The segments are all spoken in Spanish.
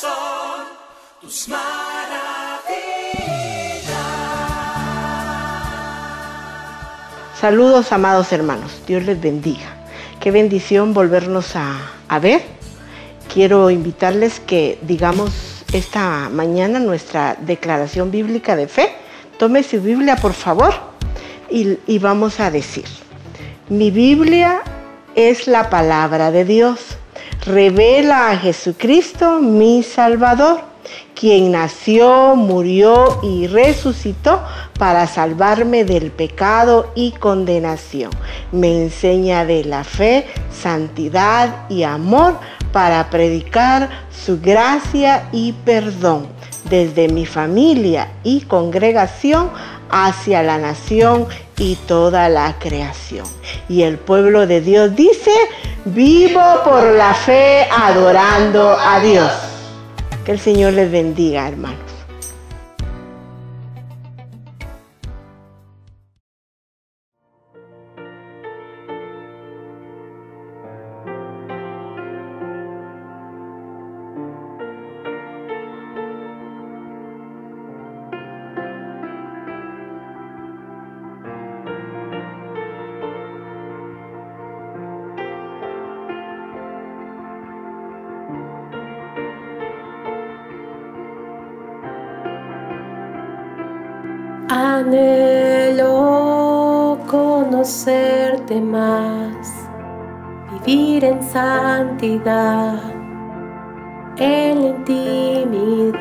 son tus maravillas. Saludos amados hermanos, Dios les bendiga. Qué bendición volvernos a, a ver. Quiero invitarles que digamos esta mañana nuestra declaración bíblica de fe. Tome su Biblia por favor y, y vamos a decir, mi Biblia es la palabra de Dios. Revela a Jesucristo, mi Salvador, quien nació, murió y resucitó para salvarme del pecado y condenación. Me enseña de la fe, santidad y amor para predicar su gracia y perdón desde mi familia y congregación hacia la nación y toda la creación. Y el pueblo de Dios dice, vivo por la fe adorando a Dios. Que el Señor les bendiga, hermanos. Santidad, en la intimidad.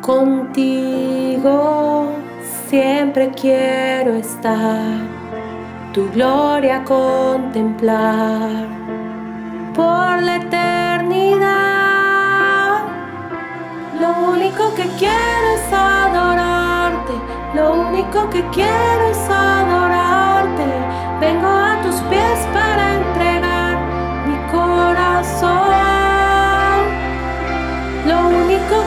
Contigo siempre quiero estar, tu gloria contemplar por la eternidad. Lo único que quiero es adorarte, lo único que quiero es adorarte.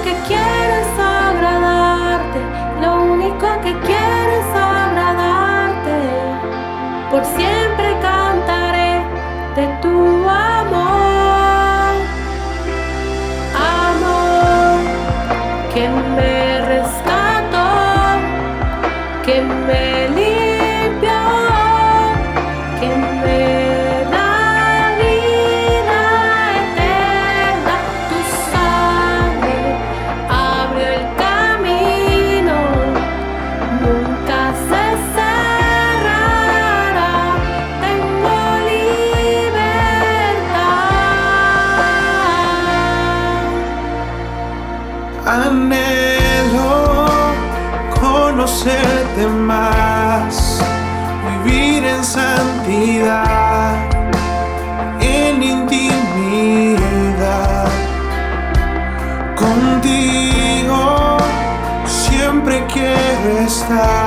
Que quiero es agradarte, lo único que quiero más, vivir en santidad, en intimidad. Contigo siempre quiero estar,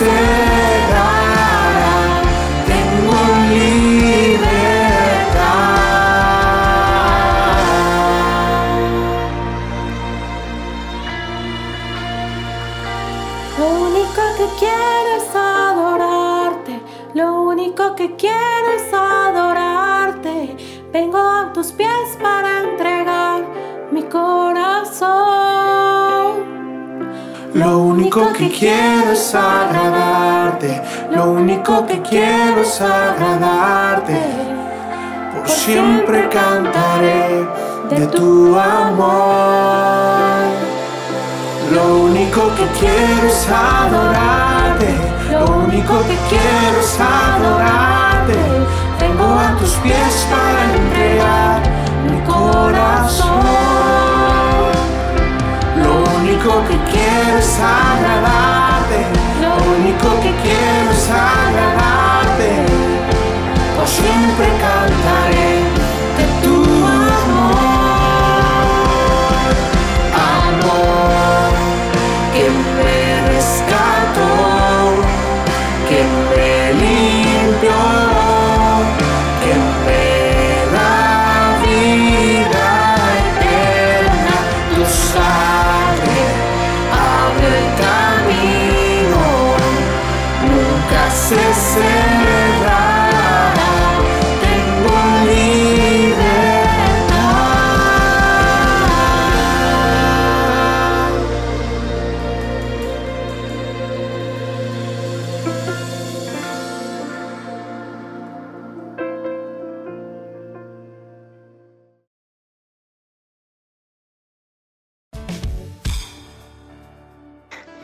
cerrará. Tengo libertad. Lo único que quiero es adorarte, lo único que quiero único que quiero es agradarte, lo único que quiero es agradarte. Por siempre cantaré de tu amor. Lo único que quiero es adorarte, lo único que quiero es adorarte. Vengo a tus pies para entregar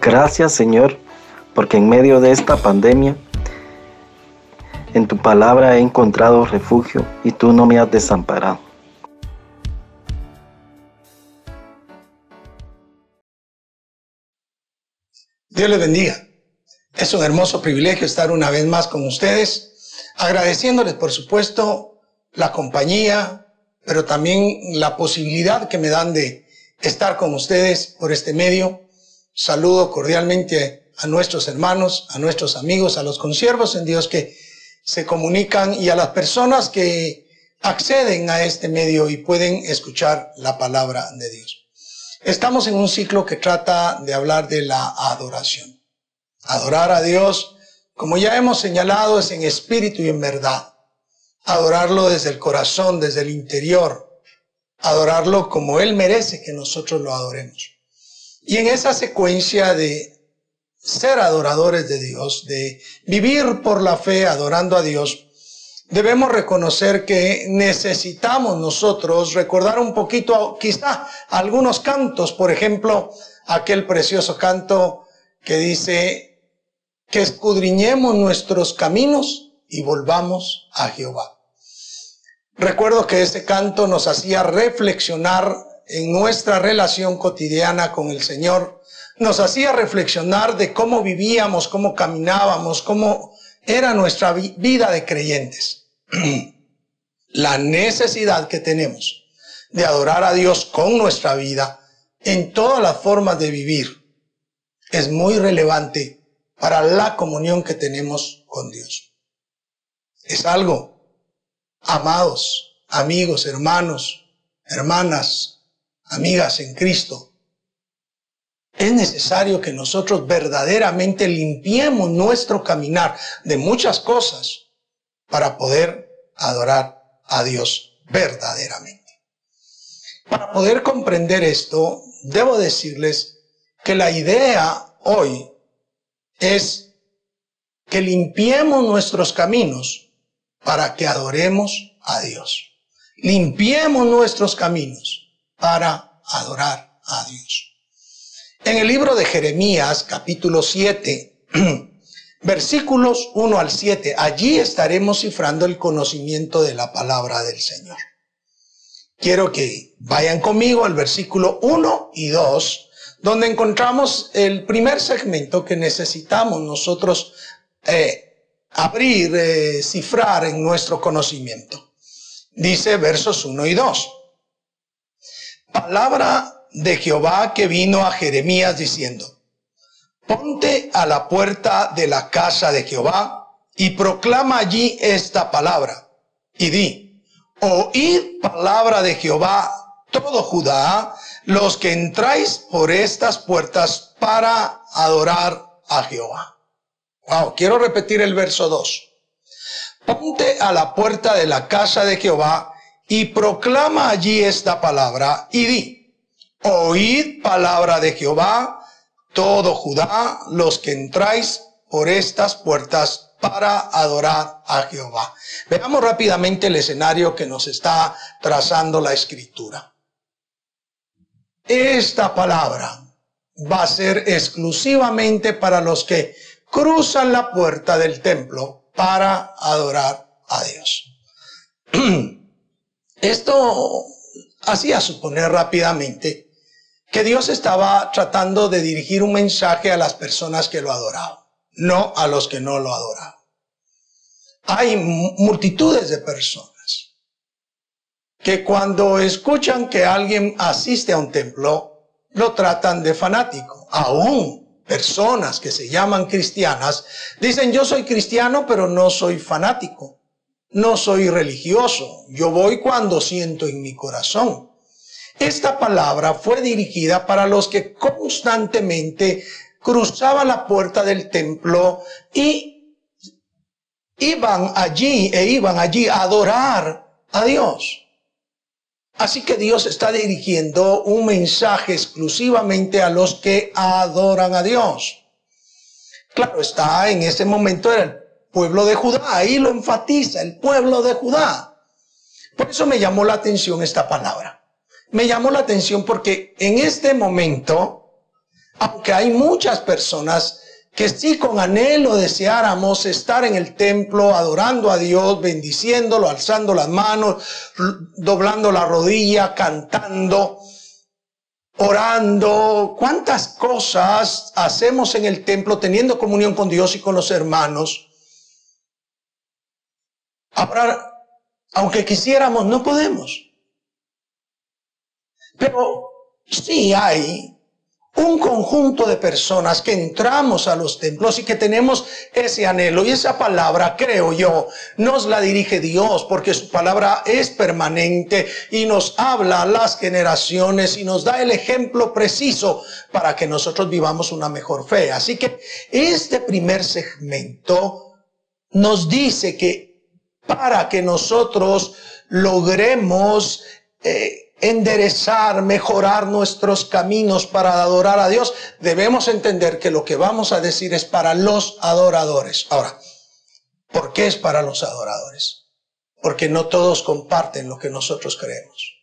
Gracias Señor, porque en medio de esta pandemia, en tu palabra he encontrado refugio y tú no me has desamparado. Dios les bendiga. Es un hermoso privilegio estar una vez más con ustedes, agradeciéndoles, por supuesto, la compañía, pero también la posibilidad que me dan de estar con ustedes por este medio. Saludo cordialmente a nuestros hermanos, a nuestros amigos, a los consiervos en Dios que se comunican y a las personas que acceden a este medio y pueden escuchar la palabra de Dios. Estamos en un ciclo que trata de hablar de la adoración. Adorar a Dios, como ya hemos señalado, es en espíritu y en verdad. Adorarlo desde el corazón, desde el interior. Adorarlo como Él merece que nosotros lo adoremos. Y en esa secuencia de ser adoradores de Dios, de vivir por la fe adorando a Dios, debemos reconocer que necesitamos nosotros recordar un poquito, quizá algunos cantos, por ejemplo, aquel precioso canto que dice que escudriñemos nuestros caminos y volvamos a Jehová. Recuerdo que ese canto nos hacía reflexionar en nuestra relación cotidiana con el Señor, nos hacía reflexionar de cómo vivíamos, cómo caminábamos, cómo era nuestra vida de creyentes. La necesidad que tenemos de adorar a Dios con nuestra vida en todas las formas de vivir es muy relevante para la comunión que tenemos con Dios. Es algo, amados, amigos, hermanos, hermanas, amigas en Cristo, es necesario que nosotros verdaderamente limpiemos nuestro caminar de muchas cosas para poder adorar a Dios verdaderamente. Para poder comprender esto, debo decirles que la idea hoy es que limpiemos nuestros caminos para que adoremos a Dios. Limpiemos nuestros caminos para adorar a Dios. En el libro de Jeremías, capítulo 7, versículos 1 al 7, allí estaremos cifrando el conocimiento de la palabra del Señor. Quiero que vayan conmigo al versículo 1 y 2, donde encontramos el primer segmento que necesitamos nosotros eh, abrir, eh, cifrar en nuestro conocimiento. Dice versos 1 y 2. Palabra de Jehová que vino a Jeremías diciendo, ponte a la puerta de la casa de Jehová y proclama allí esta palabra y di, oíd palabra de Jehová todo Judá, los que entráis por estas puertas para adorar a Jehová. Wow, quiero repetir el verso 2. Ponte a la puerta de la casa de Jehová y proclama allí esta palabra y di, oíd palabra de Jehová, todo Judá, los que entráis por estas puertas para adorar a Jehová. Veamos rápidamente el escenario que nos está trazando la escritura. esta palabra va a ser exclusivamente para los que cruzan la puerta del templo para adorar a Dios. Esto hacía suponer rápidamente que Dios estaba tratando de dirigir un mensaje a las personas que lo adoraban, no a los que no lo adoraban. Hay multitudes de personas que cuando escuchan que alguien asiste a un templo, lo tratan de fanático. Aún personas que se llaman cristianas dicen yo soy cristiano pero no soy fanático, no soy religioso, yo voy cuando siento en mi corazón. Esta palabra fue dirigida para los que constantemente cruzaban la puerta del templo y iban allí e iban allí a adorar a Dios. Así que Dios está dirigiendo un mensaje exclusivamente a los que adoran a Dios. Claro está, en ese momento era el pueblo de Judá, ahí lo enfatiza, el pueblo de Judá. Por eso me llamó la atención esta palabra. Me llamó la atención porque en este momento, aunque hay muchas personas que si con anhelo deseáramos estar en el templo adorando a Dios, bendiciéndolo, alzando las manos, doblando la rodilla, cantando, orando, cuántas cosas hacemos en el templo teniendo comunión con Dios y con los hermanos. Aunque quisiéramos, no podemos. Pero sí hay un conjunto de personas que entramos a los templos y que tenemos ese anhelo y esa palabra, creo yo, nos la dirige Dios porque su palabra es permanente y nos habla a las generaciones y nos da el ejemplo preciso para que nosotros vivamos una mejor fe. Así que este primer segmento nos dice que para que nosotros logremos eh, enderezar, mejorar nuestros caminos para adorar a Dios, debemos entender que lo que vamos a decir es para los adoradores. Ahora, ¿por qué es para los adoradores? Porque no todos comparten lo que nosotros creemos.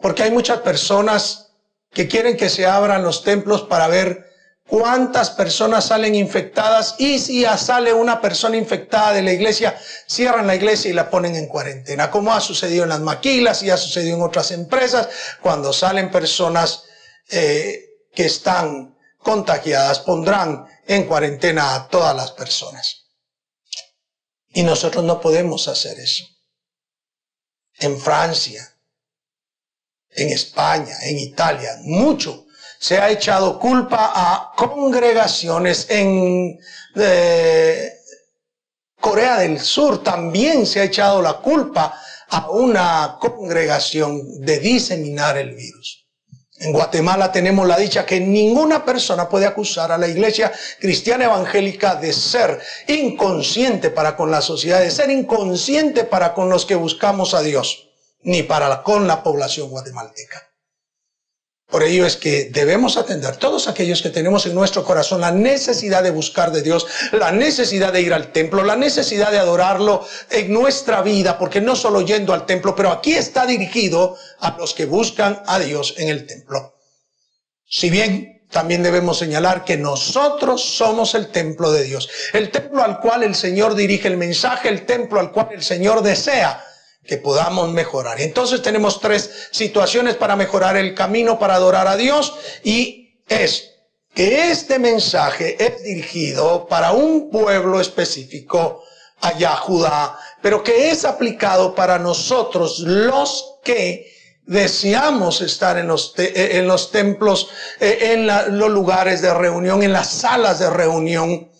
Porque hay muchas personas que quieren que se abran los templos para ver cuántas personas salen infectadas y si sale una persona infectada de la iglesia, cierran la iglesia y la ponen en cuarentena, como ha sucedido en las maquilas y ha sucedido en otras empresas, cuando salen personas eh, que están contagiadas, pondrán en cuarentena a todas las personas. Y nosotros no podemos hacer eso. En Francia, en España, en Italia, mucho se ha echado culpa a congregaciones en eh, Corea del Sur. También se ha echado la culpa a una congregación de diseminar el virus. En Guatemala tenemos la dicha que ninguna persona puede acusar a la iglesia cristiana evangélica de ser inconsciente para con la sociedad, de ser inconsciente para con los que buscamos a Dios, ni para con la población guatemalteca. Por ello es que debemos atender todos aquellos que tenemos en nuestro corazón la necesidad de buscar de Dios, la necesidad de ir al templo, la necesidad de adorarlo en nuestra vida, porque no solo yendo al templo, pero aquí está dirigido a los que buscan a Dios en el templo. Si bien también debemos señalar que nosotros somos el templo de Dios, el templo al cual el Señor dirige el mensaje, el templo al cual el Señor desea que podamos mejorar. Entonces tenemos tres situaciones para mejorar el camino para adorar a Dios y es que este mensaje es dirigido para un pueblo específico allá Judá, pero que es aplicado para nosotros los que deseamos estar en los, eh, en los templos, eh, en los lugares de reunión, en las salas de reunión,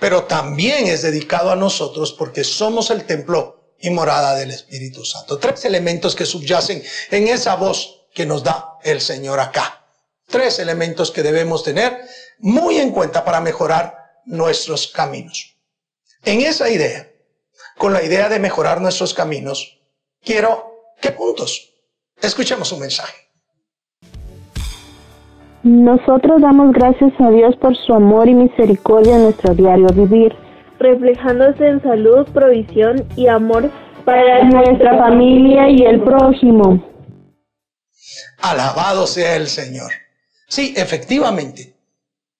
pero también es dedicado a nosotros porque somos el templo y morada del Espíritu Santo. Tres elementos que subyacen en esa voz que nos da el Señor acá. Tres elementos que debemos tener muy en cuenta para mejorar nuestros caminos. En esa idea, con la idea de mejorar nuestros caminos, quiero, ¿qué puntos? Escuchemos un mensaje. Nosotros damos gracias a Dios por su amor y misericordia en nuestro diario vivir reflejándose en salud, provisión y amor para nuestra familia y el prójimo. Alabado sea el Señor. Sí, efectivamente.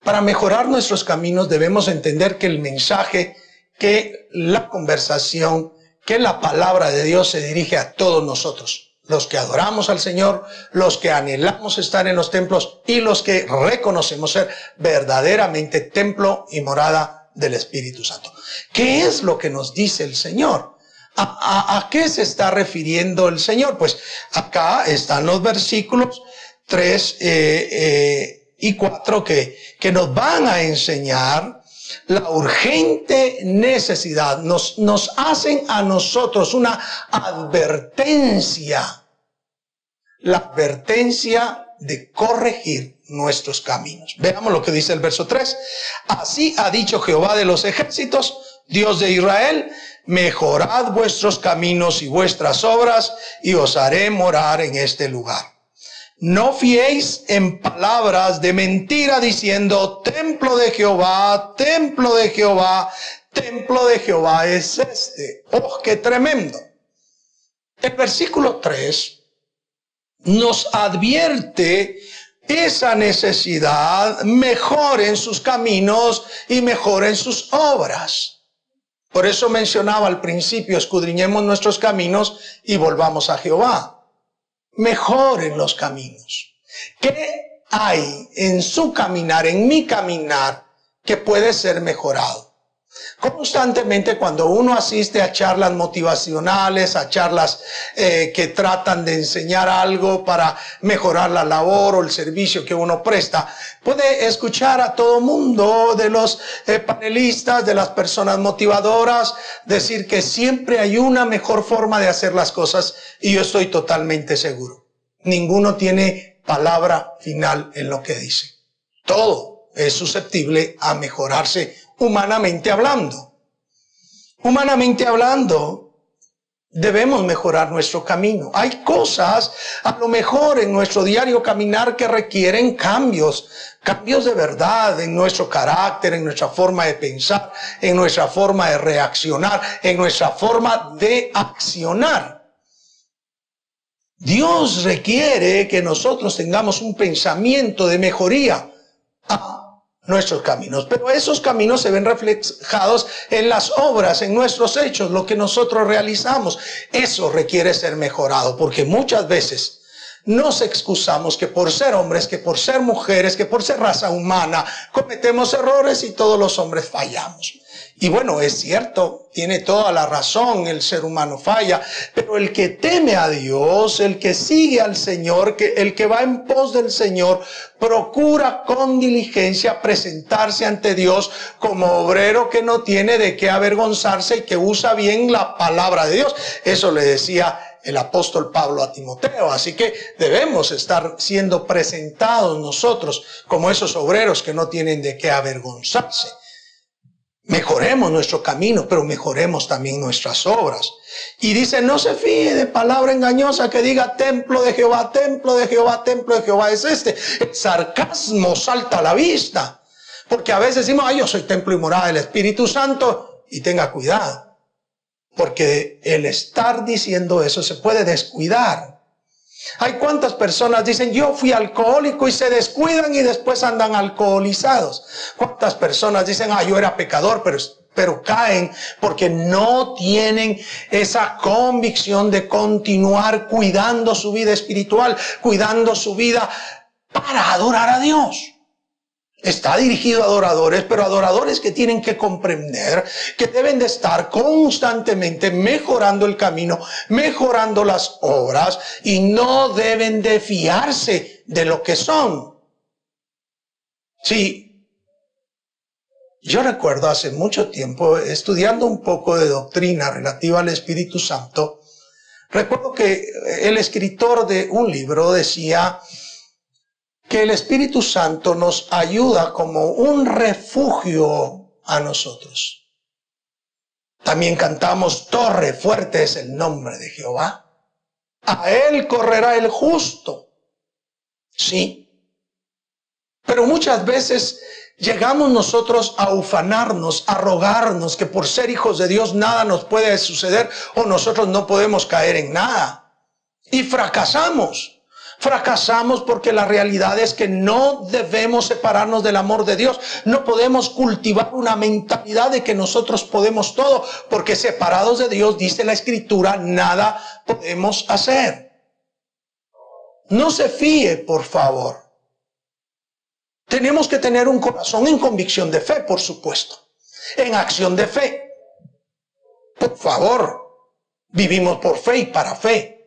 Para mejorar nuestros caminos debemos entender que el mensaje, que la conversación, que la palabra de Dios se dirige a todos nosotros los que adoramos al Señor, los que anhelamos estar en los templos y los que reconocemos ser verdaderamente templo y morada del Espíritu Santo. ¿Qué es lo que nos dice el Señor? ¿A, qué se está refiriendo el Señor? Pues acá están los versículos 3 eh, eh, y 4 que, que nos van a enseñar la urgente necesidad, nos, nos hacen a nosotros una advertencia, la advertencia de corregir nuestros caminos. Veamos lo que dice el verso 3. Así ha dicho Jehová de los ejércitos, Dios de Israel, mejorad vuestros caminos y vuestras obras y os haré morar en este lugar. No fiéis en palabras de mentira diciendo, templo de Jehová, templo de Jehová, templo de Jehová es este. ¡Oh, qué tremendo! El versículo 3 nos advierte esa necesidad, mejoren sus caminos y mejoren sus obras. Por eso mencionaba al principio, escudriñemos nuestros caminos y volvamos a Jehová mejoren los caminos. ¿Qué hay en su caminar, en mi caminar, que puede ser mejorado? Constantemente cuando uno asiste a charlas motivacionales, a charlas eh, que tratan de enseñar algo para mejorar la labor o el servicio que uno presta, puede escuchar a todo mundo de los eh, panelistas, de las personas motivadoras, decir que siempre hay una mejor forma de hacer las cosas y yo estoy totalmente seguro. Ninguno tiene palabra final en lo que dice. Todo es susceptible a mejorarse humanamente hablando. Humanamente hablando, debemos mejorar nuestro camino. Hay cosas, a lo mejor en nuestro diario caminar, que requieren cambios, cambios de verdad en nuestro carácter, en nuestra forma de pensar, en nuestra forma de reaccionar, en nuestra forma de accionar. Dios requiere que nosotros tengamos un pensamiento de mejoría. Nuestros caminos. Pero esos caminos se ven reflejados en las obras, en nuestros hechos, lo que nosotros realizamos. Eso requiere ser mejorado, porque muchas veces nos excusamos que por ser hombres, que por ser mujeres, que por ser raza humana, cometemos errores y todos los hombres fallamos. Y bueno, es cierto, tiene toda la razón, el ser humano falla, pero el que teme a Dios, el que sigue al Señor, que, el que va en pos del Señor, procura con diligencia presentarse ante Dios como obrero que no tiene de qué avergonzarse y que usa bien la palabra de Dios. Eso le decía el apóstol Pablo a Timoteo. Así que debemos estar siendo presentados nosotros como esos obreros que no tienen de qué avergonzarse. Mejoremos nuestro camino, pero mejoremos también nuestras obras. Y dice, no se fíe de palabra engañosa que diga templo de Jehová, templo de Jehová, templo de Jehová es este. El sarcasmo salta a la vista. Porque a veces decimos, ay, yo soy templo y morada del Espíritu Santo. Y tenga cuidado. Porque el estar diciendo eso se puede descuidar. Hay cuántas personas dicen, yo fui alcohólico y se descuidan y después andan alcoholizados. Cuántas personas dicen, ah, yo era pecador, pero, pero caen porque no tienen esa convicción de continuar cuidando su vida espiritual, cuidando su vida para adorar a Dios. Está dirigido a adoradores, pero adoradores que tienen que comprender que deben de estar constantemente mejorando el camino, mejorando las obras y no deben de fiarse de lo que son. Sí, yo recuerdo hace mucho tiempo estudiando un poco de doctrina relativa al Espíritu Santo, recuerdo que el escritor de un libro decía, que el Espíritu Santo nos ayuda como un refugio a nosotros. También cantamos, Torre fuerte es el nombre de Jehová. A él correrá el justo. Sí. Pero muchas veces llegamos nosotros a ufanarnos, a rogarnos que por ser hijos de Dios nada nos puede suceder o nosotros no podemos caer en nada. Y fracasamos. Fracasamos porque la realidad es que no debemos separarnos del amor de Dios. No podemos cultivar una mentalidad de que nosotros podemos todo, porque separados de Dios, dice la escritura, nada podemos hacer. No se fíe, por favor. Tenemos que tener un corazón en convicción de fe, por supuesto, en acción de fe. Por favor, vivimos por fe y para fe.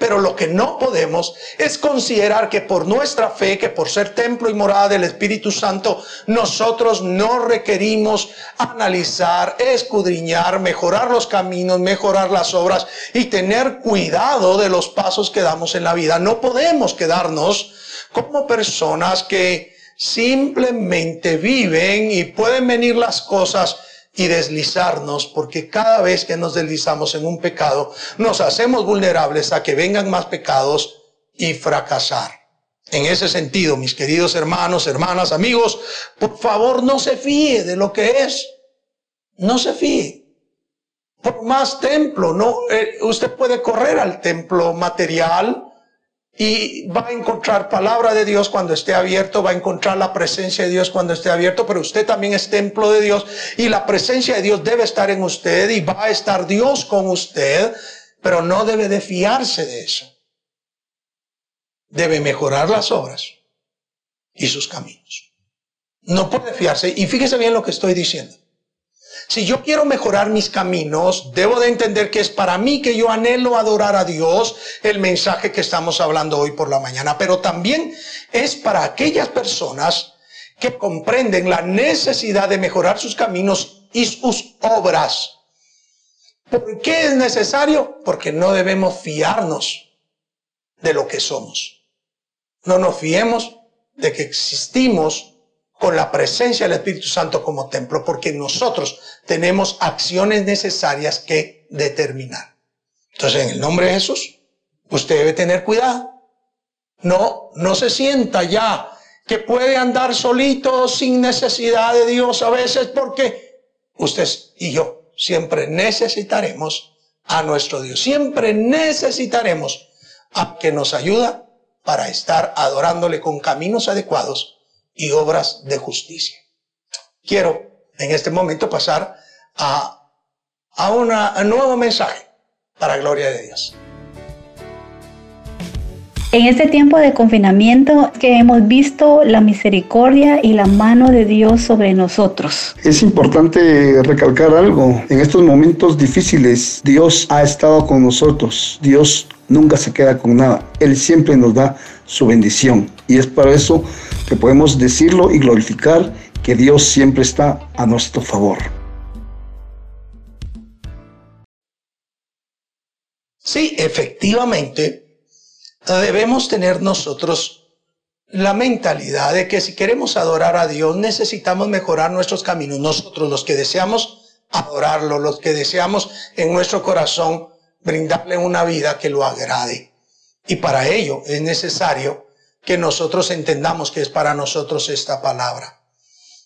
Pero lo que no podemos es considerar que por nuestra fe, que por ser templo y morada del Espíritu Santo, nosotros no requerimos analizar, escudriñar, mejorar los caminos, mejorar las obras y tener cuidado de los pasos que damos en la vida. No podemos quedarnos como personas que simplemente viven y pueden venir las cosas y deslizarnos, porque cada vez que nos deslizamos en un pecado, nos hacemos vulnerables a que vengan más pecados y fracasar. En ese sentido, mis queridos hermanos, hermanas, amigos, por favor no se fíe de lo que es. No se fíe. Por más templo, no, eh, usted puede correr al templo material, y va a encontrar palabra de Dios cuando esté abierto, va a encontrar la presencia de Dios cuando esté abierto, pero usted también es templo de Dios y la presencia de Dios debe estar en usted y va a estar Dios con usted, pero no debe de fiarse de eso. Debe mejorar las obras y sus caminos. No puede fiarse y fíjese bien lo que estoy diciendo. Si yo quiero mejorar mis caminos, debo de entender que es para mí que yo anhelo adorar a Dios el mensaje que estamos hablando hoy por la mañana, pero también es para aquellas personas que comprenden la necesidad de mejorar sus caminos y sus obras. ¿Por qué es necesario? Porque no debemos fiarnos de lo que somos. No nos fiemos de que existimos con la presencia del Espíritu Santo como templo, porque nosotros tenemos acciones necesarias que determinar. Entonces, en el nombre de Jesús, usted debe tener cuidado. No, no se sienta ya que puede andar solito sin necesidad de Dios a veces, porque usted y yo siempre necesitaremos a nuestro Dios. Siempre necesitaremos a que nos ayuda para estar adorándole con caminos adecuados y obras de justicia. Quiero en este momento pasar a, a, una, un nuevo mensaje para gloria de Dios. En este tiempo de confinamiento que hemos visto la misericordia y la mano de Dios sobre nosotros. Es importante recalcar algo. En estos momentos difíciles, Dios ha estado con nosotros. Dios nunca se queda con nada. Él siempre nos da su bendición. Y es para eso que podemos decirlo y glorificar que Dios siempre está a nuestro favor. Sí, efectivamente, debemos tener nosotros la mentalidad de que si queremos adorar a Dios necesitamos mejorar nuestros caminos. Nosotros los que deseamos adorarlo, los que deseamos en nuestro corazón brindarle una vida que lo agrade. Y para ello es necesario que nosotros entendamos que es para nosotros esta palabra.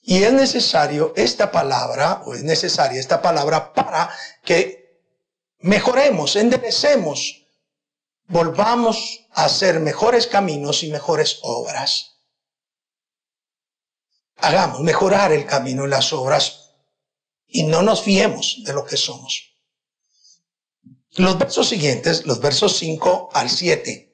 Y es necesario esta palabra, o es necesaria esta palabra para que mejoremos, enderecemos, volvamos a hacer mejores caminos y mejores obras. Hagamos mejorar el camino y las obras y no nos fiemos de lo que somos. Los versos siguientes, los versos 5 al 7,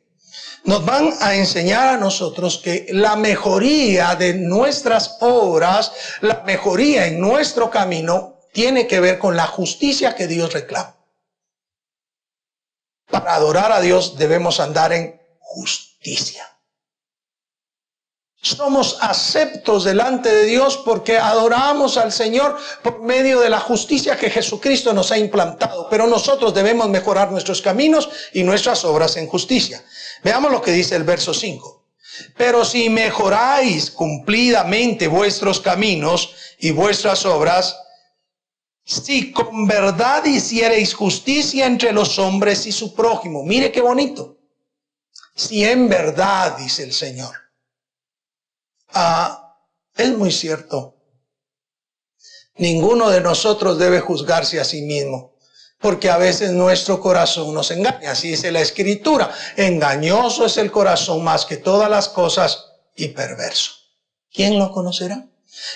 nos van a enseñar a nosotros que la mejoría de nuestras obras, la mejoría en nuestro camino, tiene que ver con la justicia que Dios reclama. Para adorar a Dios debemos andar en justicia. Somos aceptos delante de Dios porque adoramos al Señor por medio de la justicia que Jesucristo nos ha implantado. Pero nosotros debemos mejorar nuestros caminos y nuestras obras en justicia. Veamos lo que dice el verso 5. Pero si mejoráis cumplidamente vuestros caminos y vuestras obras, si con verdad hiciereis justicia entre los hombres y su prójimo. Mire qué bonito. Si en verdad, dice el Señor Ah, es muy cierto. Ninguno de nosotros debe juzgarse a sí mismo. porque a veces nuestro corazón nos engaña. Así dice la escritura. Engañoso es el corazón más que todas las cosas y perverso. ¿Quién lo conocerá?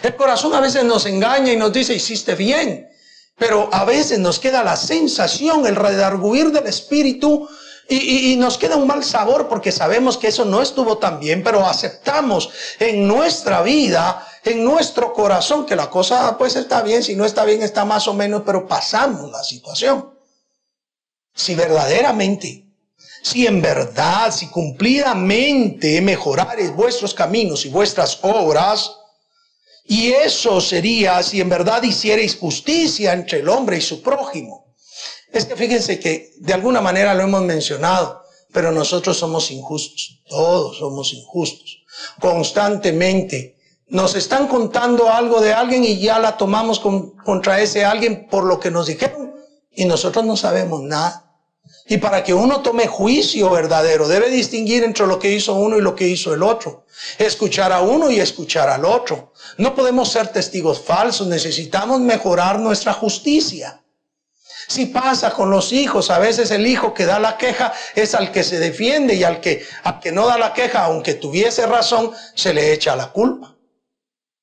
El corazón a veces nos engaña y nos dice, hiciste bien. Pero a veces nos queda la sensación, el redarguir del espíritu y, nos queda un mal sabor porque sabemos que eso no estuvo tan bien, pero aceptamos en nuestra vida, en nuestro corazón, que la cosa pues está bien, si no está bien está más o menos, pero pasamos la situación. Si verdaderamente, si en verdad, si cumplidamente mejorares vuestros caminos y vuestras obras, y eso sería si en verdad hicierais justicia entre el hombre y su prójimo es que fíjense que de alguna manera lo hemos mencionado, pero nosotros somos injustos, todos somos injustos. Constantemente nos están contando algo de alguien y ya la tomamos contra ese alguien por lo que nos dijeron y nosotros no sabemos nada. Y para que uno tome juicio verdadero, debe distinguir entre lo que hizo uno y lo que hizo el otro. Escuchar a uno y escuchar al otro. No podemos ser testigos falsos, necesitamos mejorar nuestra justicia. Si pasa con los hijos, a veces el hijo que da la queja es al que se defiende y al que, al que no da la queja, aunque tuviese razón, se le echa la culpa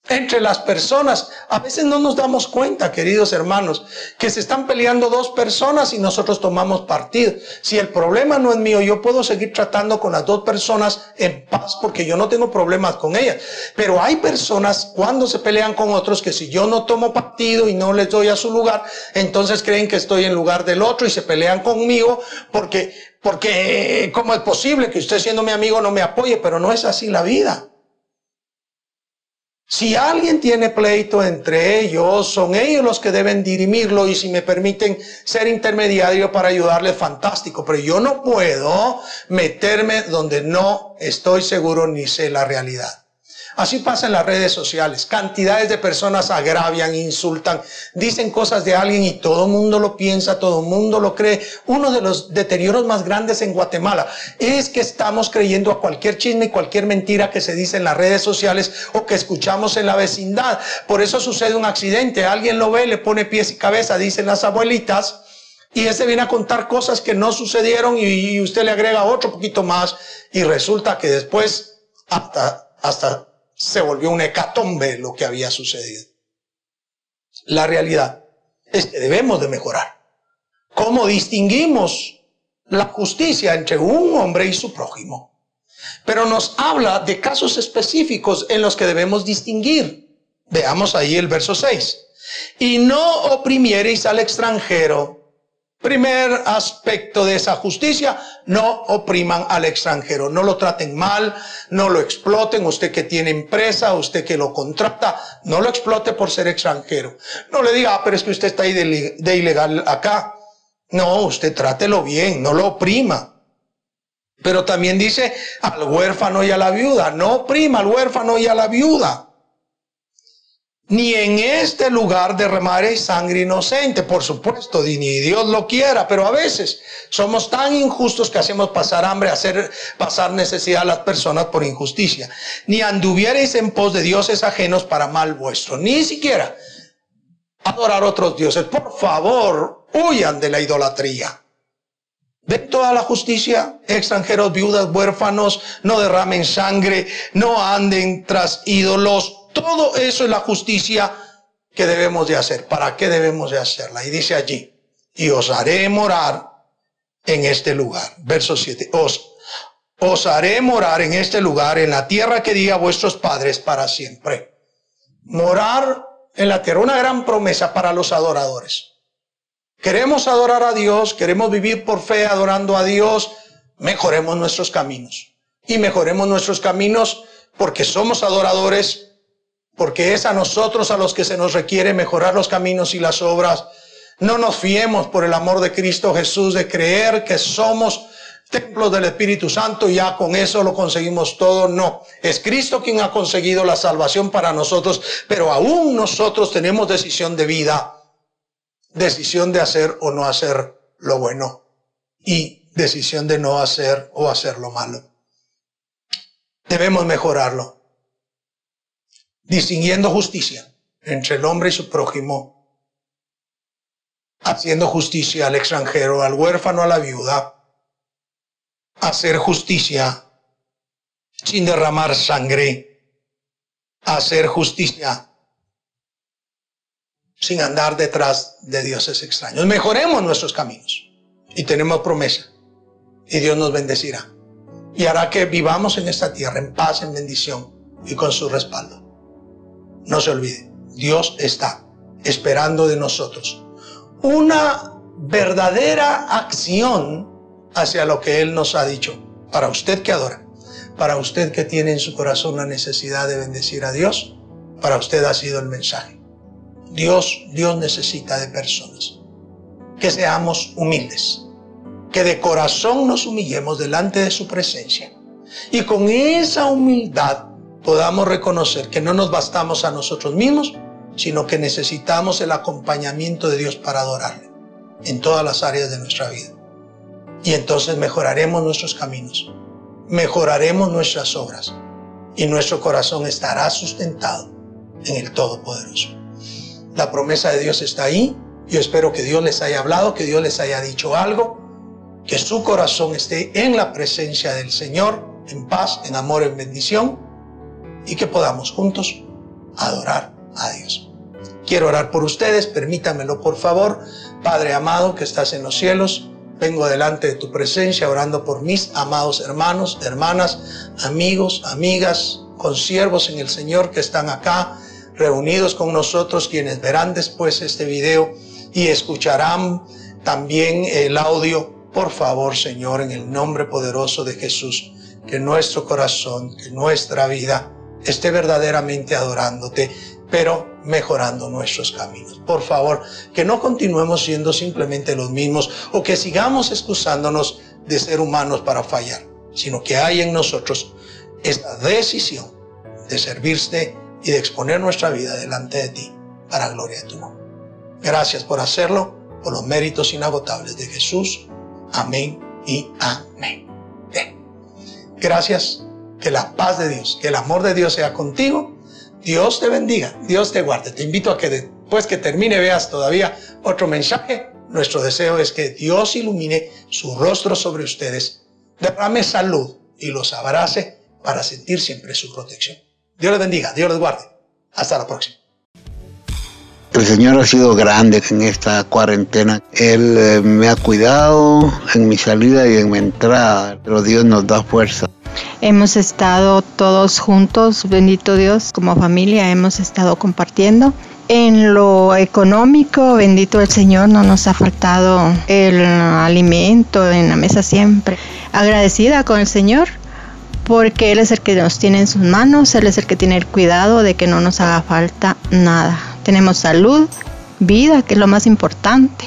entre las personas. A veces no nos damos cuenta, queridos hermanos, que se están peleando dos personas y nosotros tomamos partido. Si el problema no es mío, yo puedo seguir tratando con las dos personas en paz porque yo no tengo problemas con ellas. Pero hay personas cuando se pelean con otros que si yo no tomo partido y no les doy a su lugar, entonces creen que estoy en lugar del otro y se pelean conmigo porque, porque, ¿cómo es posible que usted siendo mi amigo no me apoye? Pero no es así la vida. Si alguien tiene pleito entre ellos, son ellos los que deben dirimirlo y si me permiten ser intermediario para ayudarles, fantástico. Pero yo no puedo meterme donde no estoy seguro ni sé la realidad. Así pasa en las redes sociales. Cantidades de personas agravian, insultan, dicen cosas de alguien y todo el mundo lo piensa, todo el mundo lo cree. Uno de los deterioros más grandes en Guatemala es que estamos creyendo a cualquier chisme y cualquier mentira que se dice en las redes sociales o que escuchamos en la vecindad. Por eso sucede un accidente. Alguien lo ve, le pone pies y cabeza, dicen las abuelitas. Y ese viene a contar cosas que no sucedieron y usted le agrega otro poquito más y resulta que después hasta, hasta se volvió un hecatombe lo que había sucedido. La realidad es que debemos de mejorar. ¿Cómo distinguimos la justicia entre un hombre y su prójimo? Pero nos habla de casos específicos en los que debemos distinguir. Veamos ahí el verso 6. Y no oprimiereis al extranjero Primer aspecto de esa justicia, no opriman al extranjero, no lo traten mal, no lo exploten, usted que tiene empresa, usted que lo contrata, no lo explote por ser extranjero. No le diga, ah, pero es que usted está ahí de, de ilegal acá. No, usted trátelo bien, no lo oprima. Pero también dice al huérfano y a la viuda, no oprima al huérfano y a la viuda ni en este lugar derramaré sangre inocente, por supuesto, ni Dios lo quiera, pero a veces somos tan injustos que hacemos pasar hambre, hacer pasar necesidad a las personas por injusticia. Ni anduviereis en pos de dioses ajenos para mal vuestro, ni siquiera adorar otros dioses. Por favor, huyan de la idolatría. Ven toda la justicia, extranjeros, viudas, huérfanos, no derramen sangre, no anden tras ídolos, todo eso es la justicia que debemos de hacer. ¿Para qué debemos de hacerla? Y dice allí, y os haré morar en este lugar. Verso 7. Os, os haré morar en este lugar, en la tierra que di a vuestros padres para siempre. Morar en la tierra, una gran promesa para los adoradores. Queremos adorar a Dios, queremos vivir por fe adorando a Dios, mejoremos nuestros caminos. Y mejoremos nuestros caminos porque somos adoradores, porque es a nosotros a los que se nos requiere mejorar los caminos y las obras. No nos fiemos por el amor de Cristo Jesús de creer que somos templos del Espíritu Santo y ya con eso lo conseguimos todo. No, es Cristo quien ha conseguido la salvación para nosotros, pero aún nosotros tenemos decisión de vida, decisión de hacer o no hacer lo bueno y decisión de no hacer o hacer lo malo. Debemos mejorarlo distinguiendo justicia entre el hombre y su prójimo, haciendo justicia al extranjero, al huérfano, a la viuda, hacer justicia sin derramar sangre, hacer justicia sin andar detrás de dioses extraños. Mejoremos nuestros caminos y tenemos promesa y Dios nos bendecirá y hará que vivamos en esta tierra en paz, en bendición y con su respaldo. No se olvide, Dios está esperando de nosotros una verdadera acción hacia lo que Él nos ha dicho. Para usted que adora, para usted que tiene en su corazón la necesidad de bendecir a Dios, para usted ha sido el mensaje. Dios, Dios necesita de personas. Que seamos humildes, que de corazón nos humillemos delante de su presencia y con esa humildad podamos reconocer que no nos bastamos a nosotros mismos, sino que necesitamos el acompañamiento de Dios para adorarle en todas las áreas de nuestra vida. Y entonces mejoraremos nuestros caminos, mejoraremos nuestras obras y nuestro corazón estará sustentado en el Todopoderoso. La promesa de Dios está ahí. Yo espero que Dios les haya hablado, que Dios les haya dicho algo, que su corazón esté en la presencia del Señor, en paz, en amor, en bendición, y que podamos juntos adorar a Dios. Quiero orar por ustedes, permítanmelo por favor. Padre amado que estás en los cielos, vengo delante de tu presencia orando por mis amados hermanos, hermanas, amigos, amigas, consiervos en el Señor que están acá reunidos con nosotros, quienes verán después este video y escucharán también el audio. Por favor, Señor, en el nombre poderoso de Jesús, que nuestro corazón, que nuestra vida esté verdaderamente adorándote pero mejorando nuestros caminos. Por favor, que no continuemos siendo simplemente los mismos o que sigamos excusándonos de ser humanos para fallar, sino que hay en nosotros esta decisión de servirte y de exponer nuestra vida delante de ti para gloria de tu nombre. Gracias por hacerlo, por los méritos inagotables de Jesús. Amén y amén. Gracias, que la paz de Dios, que el amor de Dios sea contigo Dios te bendiga, Dios te guarde. Te invito a que después que termine veas todavía otro mensaje. Nuestro deseo es que Dios ilumine su rostro sobre ustedes, derrame salud y los abrace para sentir siempre su protección. Dios les bendiga, Dios les guarde. Hasta la próxima. El Señor ha sido grande en esta cuarentena. Él eh, me ha cuidado en mi salida y en mi entrada, pero Dios nos da fuerza. Hemos estado todos juntos, bendito Dios, como familia hemos estado compartiendo. En lo económico, bendito el Señor, no nos ha faltado el alimento en la mesa siempre. Agradecida con el Señor porque Él es el que nos tiene en sus manos, Él es el que tiene el cuidado de que no nos haga falta nada. Tenemos salud, vida, que es lo más importante.